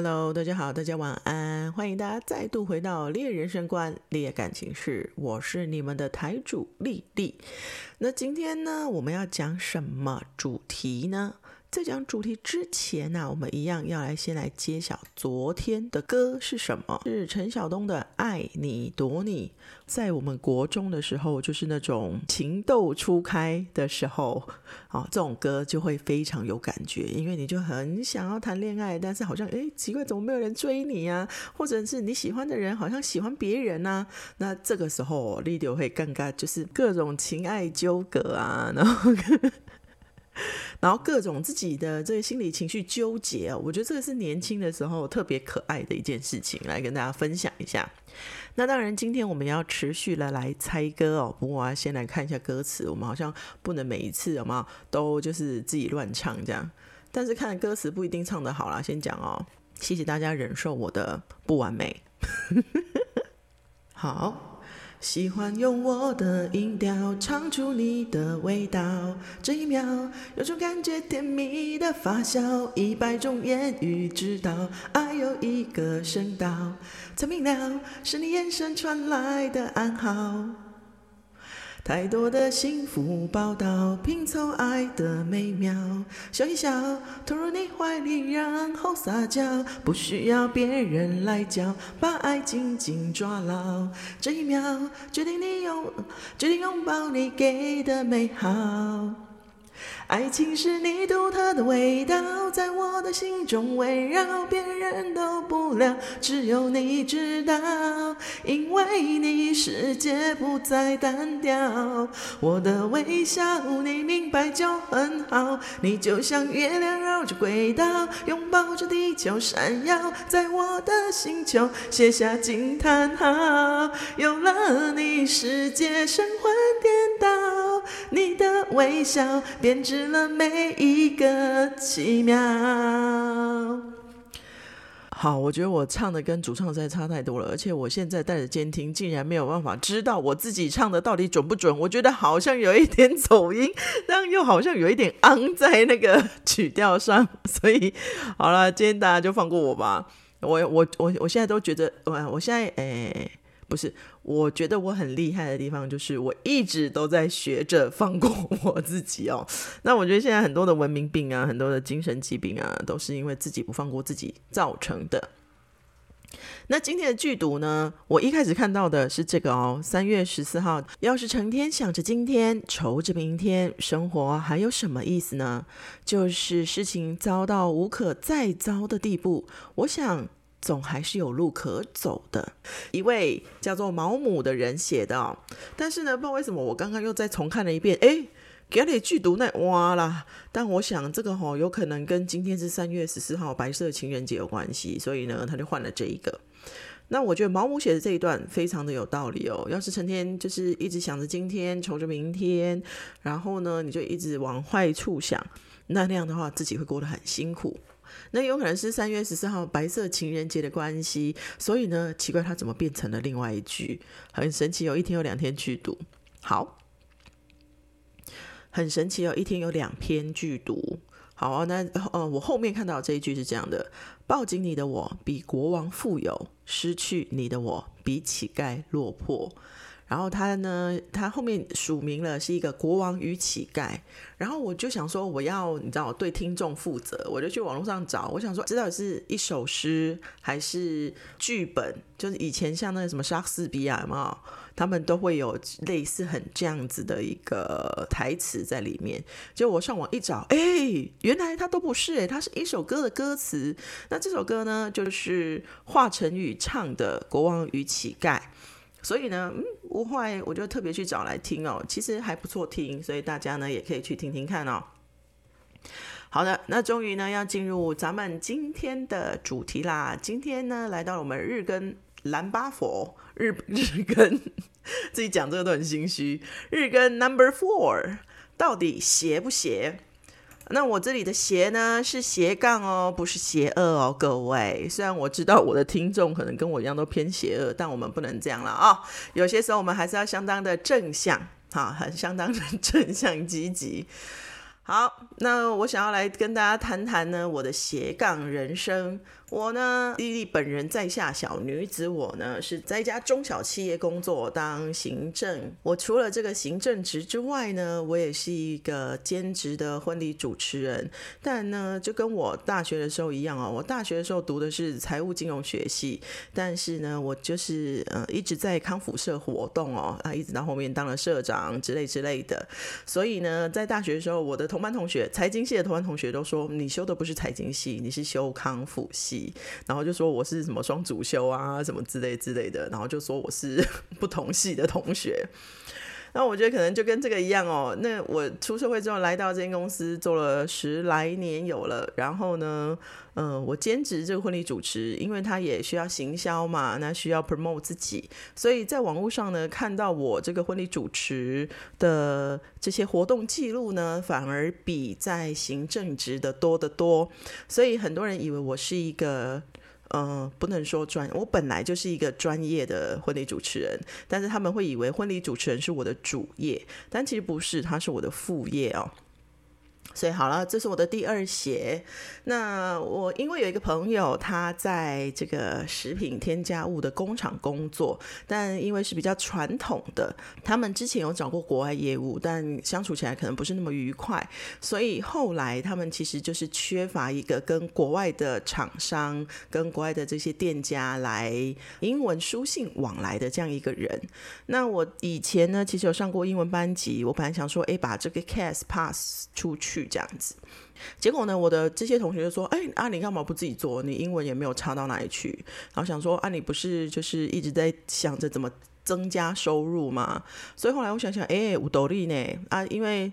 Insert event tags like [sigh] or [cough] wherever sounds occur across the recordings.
Hello，大家好，大家晚安，欢迎大家再度回到猎人生观、猎感情事，我是你们的台主丽丽。那今天呢，我们要讲什么主题呢？在讲主题之前呢，我们一样要来先来揭晓昨天的歌是什么？是陈晓东的《爱你躲你》。在我们国中的时候，就是那种情窦初开的时候，啊，这种歌就会非常有感觉，因为你就很想要谈恋爱，但是好像诶奇怪，怎么没有人追你啊？或者是你喜欢的人好像喜欢别人呢？那这个时候你就会尴尬，就是各种情爱纠葛啊，然后。[laughs] 然后各种自己的这个心理情绪纠结啊我觉得这个是年轻的时候特别可爱的一件事情，来跟大家分享一下。那当然，今天我们要持续的来猜歌哦。不过我要先来看一下歌词，我们好像不能每一次有没有都就是自己乱唱这样。但是看歌词不一定唱得好啦，先讲哦。谢谢大家忍受我的不完美。[laughs] 好。喜欢用我的音调唱出你的味道，这一秒有种感觉甜蜜的发酵，一百种言语知道爱有一个声道，才明了是你眼神传来的暗号。太多的幸福报道，拼凑爱的美妙。笑一笑，投入你怀里，然后撒娇，不需要别人来教，把爱紧紧抓牢。这一秒，决定你拥，决定拥抱你给的美好。爱情是你独特的味道，在我的心中围绕，别人都不了，只有你知道。因为你，世界不再单调。我的微笑，你明白就很好。你就像月亮绕着轨道，拥抱着地球闪耀，在我的星球写下惊叹号。有了你，世界神魂颠倒，你的微笑编织。了每一个奇妙。好，我觉得我唱的跟主唱实在差太多了，而且我现在带着监听，竟然没有办法知道我自己唱的到底准不准。我觉得好像有一点走音，但又好像有一点昂在那个曲调上。所以，好了，今天大家就放过我吧。我我我我现在都觉得，我我现在诶。不是，我觉得我很厉害的地方就是我一直都在学着放过我自己哦。那我觉得现在很多的文明病啊，很多的精神疾病啊，都是因为自己不放过自己造成的。那今天的剧毒呢，我一开始看到的是这个哦，三月十四号，要是成天想着今天，愁着明天，生活还有什么意思呢？就是事情糟到无可再糟的地步，我想。总还是有路可走的。一位叫做毛姆的人写的，但是呢，不知道为什么我刚刚又再重看了一遍，哎，给你剧毒那哇啦！但我想这个哈有可能跟今天是三月十四号白色情人节有关系，所以呢，他就换了这一个。那我觉得毛姆写的这一段非常的有道理哦。要是成天就是一直想着今天，愁着明天，然后呢，你就一直往坏处想，那那样的话，自己会过得很辛苦。那有可能是三月十四号白色情人节的关系，所以呢，奇怪它怎么变成了另外一句，很神奇，有一天有两天剧毒，好，很神奇哦，一天有两篇剧毒，好，那呃，我后面看到这一句是这样的：抱紧你的我比国王富有，失去你的我比乞丐落魄。然后他呢，他后面署名了是一个国王与乞丐。然后我就想说，我要你知道对听众负责，我就去网络上找，我想说，知道是一首诗还是剧本？就是以前像那个什么莎士比亚嘛，他们都会有类似很这样子的一个台词在里面。就我上网一找，哎，原来它都不是，哎，它是一首歌的歌词。那这首歌呢，就是华晨宇唱的《国王与乞丐》。所以呢，嗯，我后来我就特别去找来听哦，其实还不错听，所以大家呢也可以去听听看哦。好的，那终于呢要进入咱们今天的主题啦。今天呢来到了我们日更蓝巴佛日日更，[laughs] 自己讲这个都很心虚。日更 Number Four 到底邪不邪？那我这里的斜呢是斜杠哦，不是邪恶哦，各位。虽然我知道我的听众可能跟我一样都偏邪恶，但我们不能这样了啊。有些时候我们还是要相当的正向，哈，很相当的正向积极。好，那我想要来跟大家谈谈呢，我的斜杠人生。我呢，丽丽本人在下小女子，我呢是在一家中小企业工作当行政。我除了这个行政职之外呢，我也是一个兼职的婚礼主持人。但呢，就跟我大学的时候一样哦，我大学的时候读的是财务金融学系，但是呢，我就是呃一直在康复社活动哦，啊，一直到后面当了社长之类之类的。所以呢，在大学的时候，我的同同班同学，财经系的同班同学都说，你修的不是财经系，你是修康复系。然后就说我是什么双主修啊，什么之类之类的，然后就说我是 [laughs] 不同系的同学。那我觉得可能就跟这个一样哦。那我出社会之后来到这间公司做了十来年有了，然后呢，嗯，我兼职这个婚礼主持，因为他也需要行销嘛，那需要 promote 自己，所以在网络上呢看到我这个婚礼主持的这些活动记录呢，反而比在行政职的多得多，所以很多人以为我是一个。嗯，不能说专，我本来就是一个专业的婚礼主持人，但是他们会以为婚礼主持人是我的主业，但其实不是，他是我的副业哦。所以好了，这是我的第二鞋。那我因为有一个朋友，他在这个食品添加物的工厂工作，但因为是比较传统的，他们之前有找过国外业务，但相处起来可能不是那么愉快，所以后来他们其实就是缺乏一个跟国外的厂商、跟国外的这些店家来英文书信往来的这样一个人。那我以前呢，其实有上过英文班级，我本来想说，哎，把这个 case pass 出去。这样子，结果呢，我的这些同学就说：“哎，啊，你干嘛不自己做？你英文也没有差到哪里去。”然后想说：“啊，你不是就是一直在想着怎么增加收入吗？”所以后来我想想，哎，五斗笠呢？啊，因为。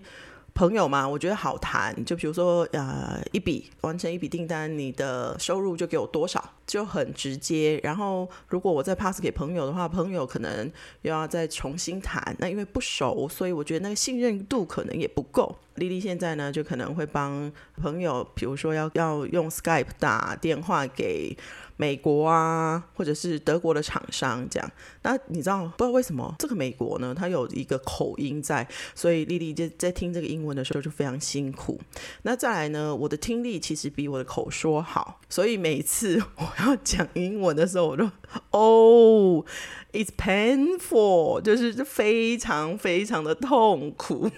朋友嘛，我觉得好谈。就比如说，呃，一笔完成一笔订单，你的收入就给我多少，就很直接。然后，如果我再 pass 给朋友的话，朋友可能又要再重新谈。那因为不熟，所以我觉得那个信任度可能也不够。丽丽现在呢，就可能会帮朋友，比如说要要用 Skype 打电话给。美国啊，或者是德国的厂商这样，那你知道不知道为什么这个美国呢？它有一个口音在，所以丽丽在在听这个英文的时候就非常辛苦。那再来呢，我的听力其实比我的口说好，所以每次我要讲英文的时候，我就 [laughs] 哦，it's painful，就是非常非常的痛苦。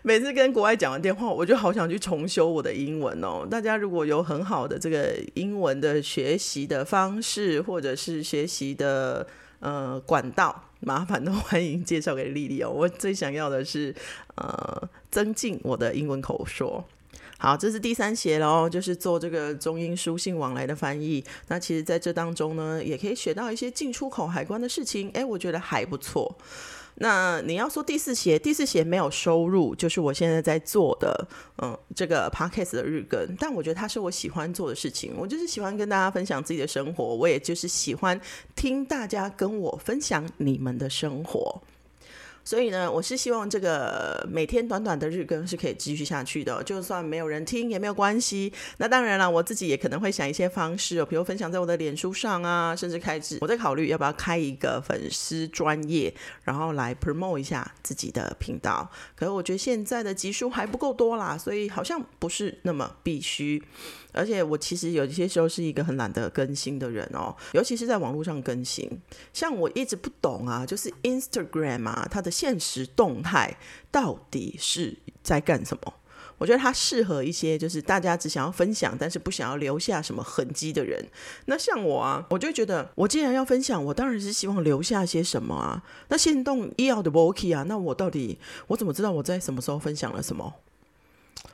[laughs] 每次跟国外讲完电话，我就好想去重修我的英文哦。大家如果有很好的这个英文的学习的方式，或者是学习的呃管道，麻烦都欢迎介绍给丽丽哦。我最想要的是呃增进我的英文口说。好，这是第三节喽，就是做这个中英书信往来的翻译。那其实在这当中呢，也可以学到一些进出口海关的事情。哎，我觉得还不错。那你要说第四鞋，第四鞋没有收入，就是我现在在做的，嗯，这个 podcast 的日更。但我觉得它是我喜欢做的事情，我就是喜欢跟大家分享自己的生活，我也就是喜欢听大家跟我分享你们的生活。所以呢，我是希望这个每天短短的日更是可以继续下去的，就算没有人听也没有关系。那当然了，我自己也可能会想一些方式哦，比如分享在我的脸书上啊，甚至开始我在考虑要不要开一个粉丝专业，然后来 promote 一下自己的频道。可是我觉得现在的集数还不够多啦，所以好像不是那么必须。而且我其实有一些时候是一个很懒得更新的人哦，尤其是在网络上更新。像我一直不懂啊，就是 Instagram 啊，它的现实动态到底是在干什么？我觉得它适合一些就是大家只想要分享，但是不想要留下什么痕迹的人。那像我啊，我就觉得我既然要分享，我当然是希望留下些什么啊。那现动医药的 w o k y 啊，那我到底我怎么知道我在什么时候分享了什么？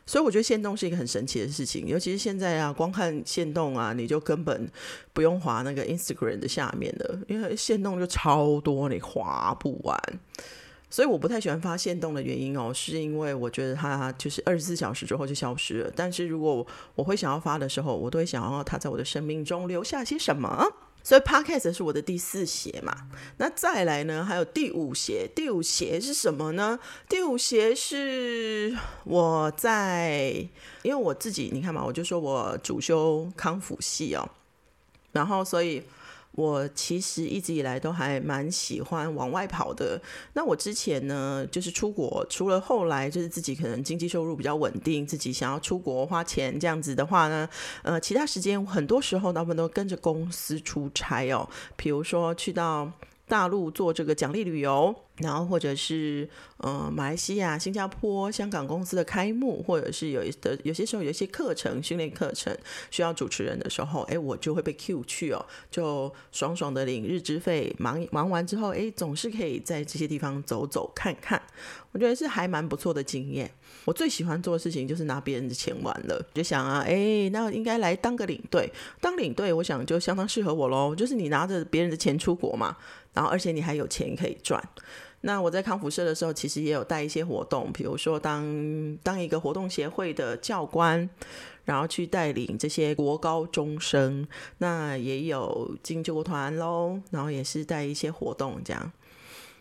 所以我觉得线动是一个很神奇的事情，尤其是现在啊，光看线动啊，你就根本不用滑那个 Instagram 的下面的，因为线动就超多，你滑不完。所以我不太喜欢发线动的原因哦，是因为我觉得它就是二十四小时之后就消失了。但是如果我会想要发的时候，我都会想要它在我的生命中留下些什么。所以 podcast 是我的第四鞋嘛，那再来呢，还有第五鞋。第五鞋是什么呢？第五鞋是我在，因为我自己你看嘛，我就说我主修康复系哦，然后所以。我其实一直以来都还蛮喜欢往外跑的。那我之前呢，就是出国，除了后来就是自己可能经济收入比较稳定，自己想要出国花钱这样子的话呢，呃，其他时间很多时候大部分都跟着公司出差哦，比如说去到。大陆做这个奖励旅游，然后或者是呃马来西亚、新加坡、香港公司的开幕，或者是有的有些时候有一些课程训练课程需要主持人的时候，哎，我就会被 Q 去哦，就爽爽的领日资费，忙忙完之后，哎，总是可以在这些地方走走看看，我觉得是还蛮不错的经验。我最喜欢做的事情就是拿别人的钱玩了，就想啊，哎，那应该来当个领队，当领队，我想就相当适合我喽，就是你拿着别人的钱出国嘛。然后，而且你还有钱可以赚。那我在康复社的时候，其实也有带一些活动，比如说当当一个活动协会的教官，然后去带领这些国高中生。那也有进救国团喽，然后也是带一些活动这样。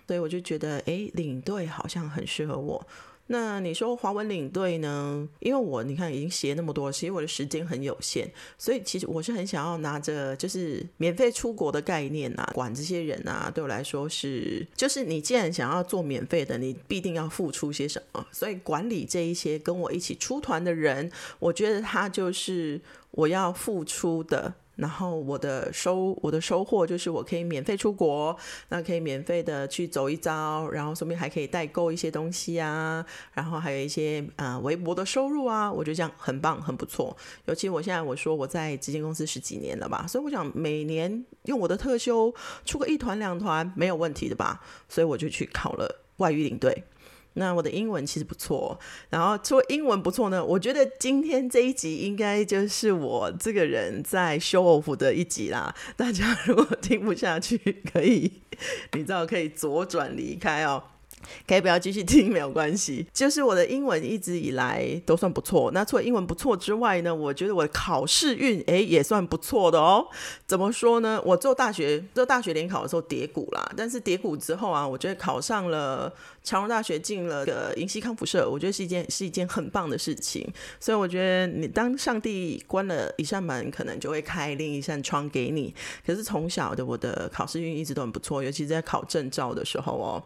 所以我就觉得，哎，领队好像很适合我。那你说华文领队呢？因为我你看已经写那么多，其实我的时间很有限，所以其实我是很想要拿着就是免费出国的概念啊，管这些人啊，对我来说是就是你既然想要做免费的，你必定要付出些什么，所以管理这一些跟我一起出团的人，我觉得他就是我要付出的。然后我的收我的收获就是我可以免费出国，那可以免费的去走一遭，然后顺便还可以代购一些东西啊，然后还有一些呃微薄的收入啊，我觉得这样很棒很不错。尤其我现在我说我在基金公司十几年了吧，所以我想每年用我的特休出个一团两团没有问题的吧，所以我就去考了外语领队。那我的英文其实不错，然后说英文不错呢，我觉得今天这一集应该就是我这个人在 show off 的一集啦。[laughs] 大家如果听不下去，可以，你知道可以左转离开哦。可以不要继续听 [laughs] 没有关系，就是我的英文一直以来都算不错。那除了英文不错之外呢，我觉得我的考试运诶也算不错的哦。怎么说呢？我做大学做大学联考的时候跌谷啦，但是跌谷之后啊，我觉得考上了长荣大学，进了个银溪康复社，我觉得是一件是一件很棒的事情。所以我觉得你当上帝关了一扇门，可能就会开另一扇窗给你。可是从小的我的考试运一直都很不错，尤其是在考证照的时候哦。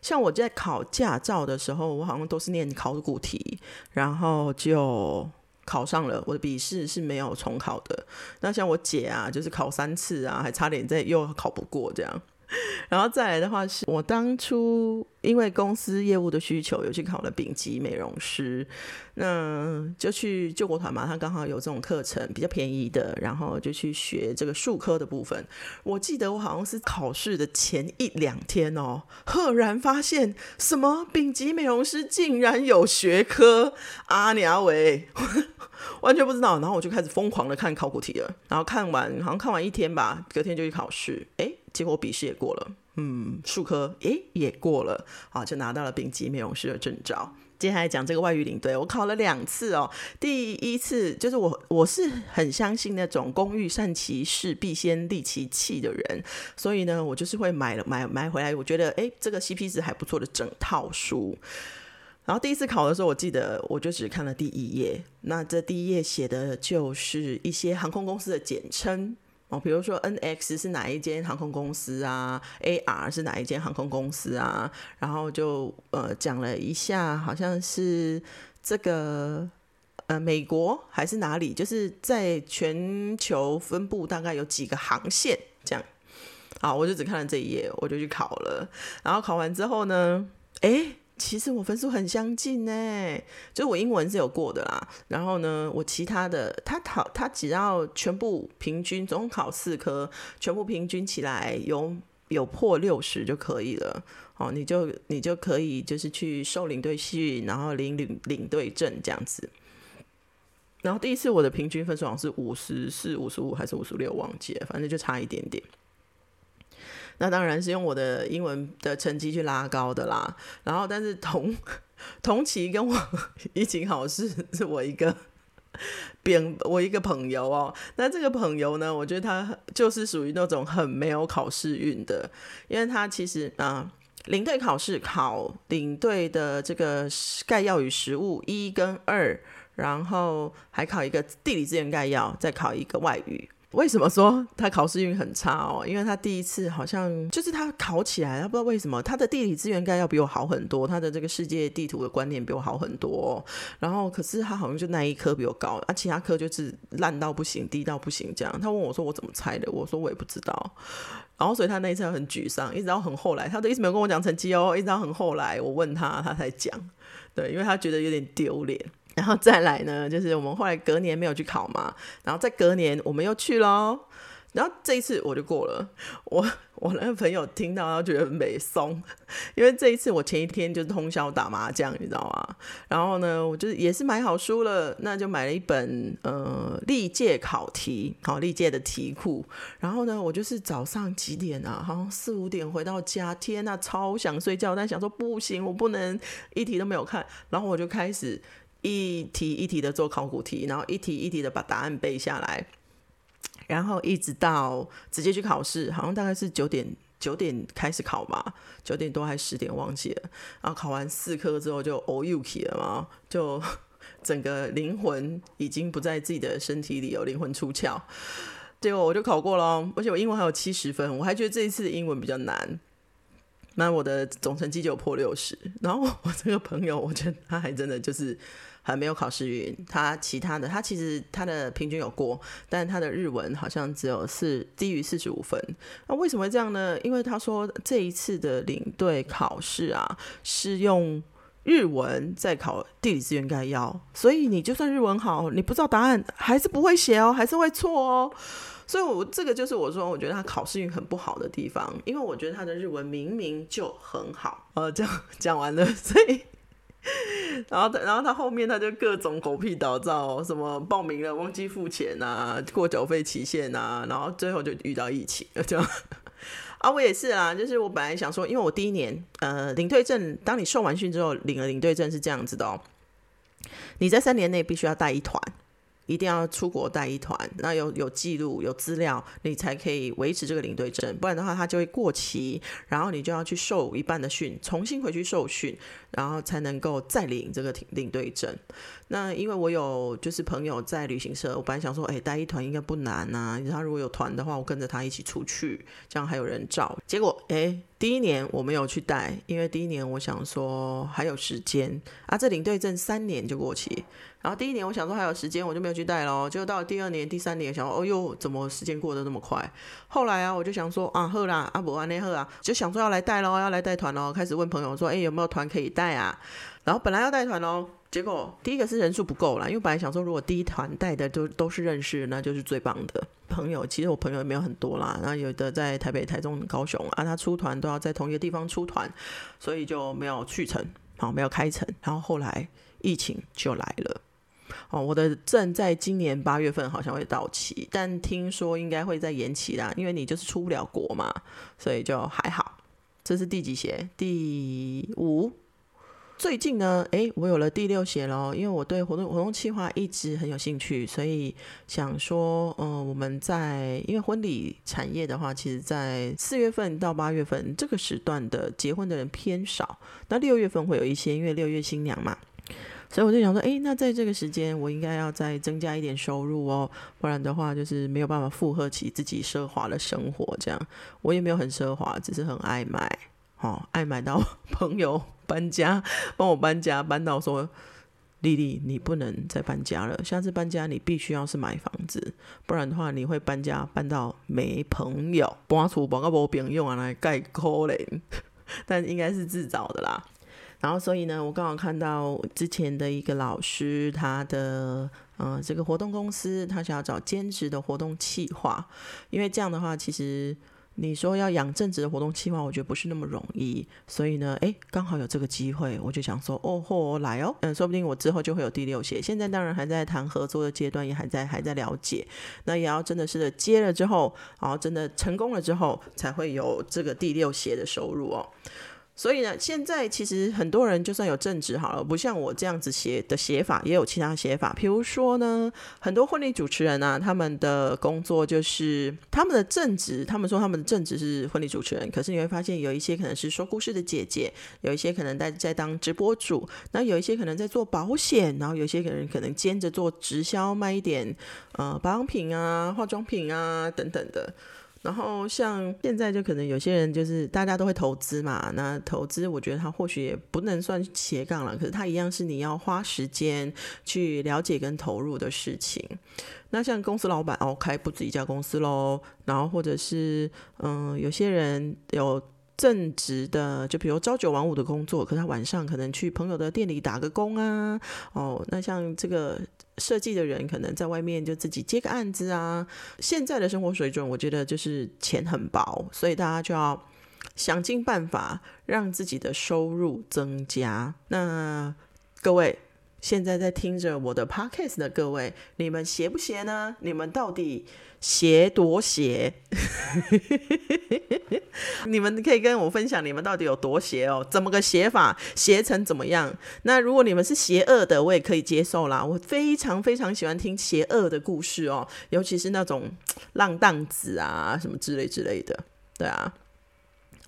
像我在考驾照的时候，我好像都是念考古题，然后就考上了。我的笔试是没有重考的。那像我姐啊，就是考三次啊，还差点在又考不过这样。[laughs] 然后再来的话，是我当初因为公司业务的需求，有去考了丙级美容师，那就去救国团嘛，他刚好有这种课程，比较便宜的，然后就去学这个术科的部分。我记得我好像是考试的前一两天哦，赫然发现什么丙级美容师竟然有学科，阿娘喂，[laughs] 完全不知道，然后我就开始疯狂的看考古题了，然后看完好像看完一天吧，隔天就去考试，哎道。然后我就开始疯狂的看考古题了，然后看完好像看完一天吧，隔天就去考试，哎。结果笔试也过了，嗯，数科诶也过了，好就拿到了丙级美容师的证照。接下来讲这个外语领队，我考了两次哦。第一次就是我我是很相信那种工欲善其事必先利其器的人，所以呢，我就是会买了买买回来，我觉得诶这个 CP 值还不错的整套书。然后第一次考的时候，我记得我就只看了第一页，那这第一页写的就是一些航空公司的简称。哦，比如说 N X 是哪一间航空公司啊？A R 是哪一间航空公司啊？然后就呃讲了一下，好像是这个呃美国还是哪里，就是在全球分布大概有几个航线这样。好，我就只看了这一页，我就去考了。然后考完之后呢，哎。其实我分数很相近呢，就我英文是有过的啦。然后呢，我其他的他考他只要全部平均总考四科，全部平均起来有有破六十就可以了。哦，你就你就可以就是去受领队训，然后领领领队证这样子。然后第一次我的平均分数好像是五十四、五十五还是五十六，忘记了，反正就差一点点。那当然是用我的英文的成绩去拉高的啦。然后，但是同同期跟我 [laughs] 一起考试是我一个边我一个朋友哦。那这个朋友呢，我觉得他就是属于那种很没有考试运的，因为他其实啊，领队考试考领队的这个概要与实务一跟二，然后还考一个地理资源概要，再考一个外语。为什么说他考试运很差哦？因为他第一次好像就是他考起来，他不知道为什么他的地理资源该要比我好很多，他的这个世界地图的观念比我好很多。然后可是他好像就那一科比我高，啊，其他科就是烂到不行，低到不行这样。他问我说我怎么猜的，我说我也不知道。然后所以他那一次很沮丧，一直到很后来，他都一直没有跟我讲成绩哦，一直到很后来我问他，他才讲。对，因为他觉得有点丢脸。然后再来呢，就是我们后来隔年没有去考嘛，然后在隔年我们又去喽。然后这一次我就过了，我我那个朋友听到，他觉得美松，因为这一次我前一天就通宵打麻将，你知道吗？然后呢，我就也是买好书了，那就买了一本呃历届考题，好历届的题库。然后呢，我就是早上几点啊？好像四五点回到家，天呐，超想睡觉，但想说不行，我不能一题都没有看。然后我就开始。一题一题的做考古题，然后一题一题的把答案背下来，然后一直到直接去考试，好像大概是九点九点开始考嘛，九点多还十点忘记了。然后考完四科之后就 all u k 了嘛，就 [laughs] 整个灵魂已经不在自己的身体里，有灵魂出窍。结果我就考过了，而且我英文还有七十分，我还觉得这一次的英文比较难。那我的总成绩就破六十，然后我这个朋友，我觉得他还真的就是还没有考试运，他其他的他其实他的平均有过，但他的日文好像只有四低于四十五分。那为什么会这样呢？因为他说这一次的领队考试啊是用日文在考地理资源概要，所以你就算日文好，你不知道答案还是不会写哦，还是会错哦。所以，我这个就是我说，我觉得他考试运很不好的地方，因为我觉得他的日文明明就很好。呃，这样讲完了，所以，[laughs] 然后，然后他后面他就各种狗屁倒灶，什么报名了忘记付钱啊，过缴费期限啊，然后最后就遇到疫情，就。[laughs] 啊，我也是啊，就是我本来想说，因为我第一年，呃，领队证，当你受完训之后，领了领队证是这样子的哦，你在三年内必须要带一团。一定要出国带一团，那有有记录有资料，你才可以维持这个领队证，不然的话它就会过期，然后你就要去受一半的训，重新回去受训，然后才能够再领这个领队证。那因为我有就是朋友在旅行社，我本来想说，哎，带一团应该不难呐，他如果有团的话，我跟着他一起出去，这样还有人照。结果，哎，第一年我没有去带，因为第一年我想说还有时间啊，这领队证三年就过期。然后第一年我想说还有时间，我就没有去带喽。结果到了第二年、第三年，想说哦哟，怎么时间过得那么快？后来啊，我就想说啊，喝啦，阿伯安内喝啊，就想说要来带喽，要来带团喽。开始问朋友说，哎，有没有团可以带啊？然后本来要带团喽，结果第一个是人数不够啦，因为本来想说如果第一团带的都都是认识，那就是最棒的朋友。其实我朋友也没有很多啦，然后有的在台北、台中、高雄啊，他出团都要在同一个地方出团，所以就没有去成，好，没有开成。然后后来疫情就来了。哦，我的证在今年八月份好像会到期，但听说应该会再延期啦，因为你就是出不了国嘛，所以就还好。这是第几节？第五。最近呢，诶，我有了第六写喽，因为我对活动活动计划一直很有兴趣，所以想说，嗯，我们在因为婚礼产业的话，其实在四月份到八月份这个时段的结婚的人偏少，那六月份会有一些，因为六月新娘嘛。所以我就想说，哎，那在这个时间，我应该要再增加一点收入哦，不然的话，就是没有办法负荷起自己奢华的生活。这样，我也没有很奢华，只是很爱买，哦，爱买到 [laughs] 朋友搬家，帮我搬家，搬到说，丽丽，你不能再搬家了，下次搬家你必须要是买房子，不然的话，你会搬家搬到没朋友，搬出搬个无朋友啊来盖可怜，[laughs] 但应该是自找的啦。然后，所以呢，我刚好看到之前的一个老师，他的嗯，这个活动公司，他想要找兼职的活动企划，因为这样的话，其实你说要养正直的活动期望，我觉得不是那么容易。所以呢，诶，刚好有这个机会，我就想说，哦嚯，来哦，嗯，说不定我之后就会有第六写。现在当然还在谈合作的阶段，也还在还在了解。那也要真的是接了之后，然后真的成功了之后，才会有这个第六写的收入哦。所以呢，现在其实很多人就算有正职好了，不像我这样子写的写法，也有其他写法。比如说呢，很多婚礼主持人啊，他们的工作就是他们的正职，他们说他们的正职是婚礼主持人，可是你会发现有一些可能是说故事的姐姐，有一些可能在在当直播主，那有一些可能在做保险，然后有些人可能兼着做直销，卖一点呃保养品啊、化妆品啊等等的。然后像现在就可能有些人就是大家都会投资嘛，那投资我觉得他或许也不能算斜杠了，可是他一样是你要花时间去了解跟投入的事情。那像公司老板哦，开不止一家公司喽，然后或者是嗯，有些人有。正职的，就比如朝九晚五的工作，可他晚上可能去朋友的店里打个工啊。哦，那像这个设计的人，可能在外面就自己接个案子啊。现在的生活水准，我觉得就是钱很薄，所以大家就要想尽办法让自己的收入增加。那各位现在在听着我的 podcast 的各位，你们邪不邪呢？你们到底？邪多邪，[laughs] 你们可以跟我分享你们到底有多邪哦？怎么个邪法？邪成怎么样？那如果你们是邪恶的，我也可以接受啦。我非常非常喜欢听邪恶的故事哦，尤其是那种浪荡子啊什么之类之类的。对啊，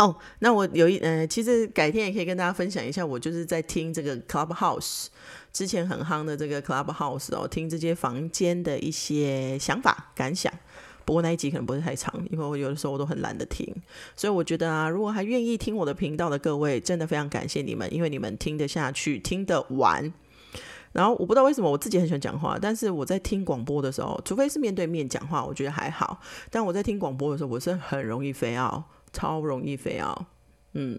哦，那我有一呃，其实改天也可以跟大家分享一下，我就是在听这个 Clubhouse。之前很夯的这个 Clubhouse 哦，听这些房间的一些想法感想。不过那一集可能不是太长，因为我有的时候我都很懒得听。所以我觉得啊，如果还愿意听我的频道的各位，真的非常感谢你们，因为你们听得下去，听得完。然后我不知道为什么我自己很喜欢讲话，但是我在听广播的时候，除非是面对面讲话，我觉得还好。但我在听广播的时候，我是很容易飞傲，超容易飞啊。嗯，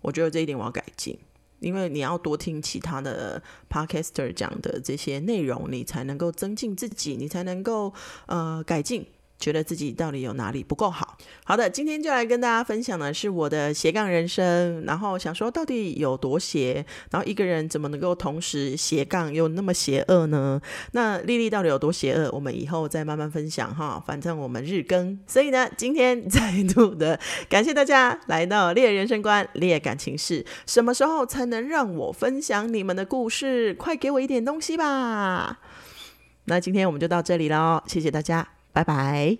我觉得这一点我要改进。因为你要多听其他的 podcaster 讲的这些内容，你才能够增进自己，你才能够呃改进。觉得自己到底有哪里不够好？好的，今天就来跟大家分享的是我的斜杠人生，然后想说到底有多邪，然后一个人怎么能够同时斜杠又那么邪恶呢？那丽丽到底有多邪恶？我们以后再慢慢分享哈。反正我们日更，所以呢，今天再度的感谢大家来到猎人生观、猎感情事。什么时候才能让我分享你们的故事？快给我一点东西吧！那今天我们就到这里喽，谢谢大家。拜拜。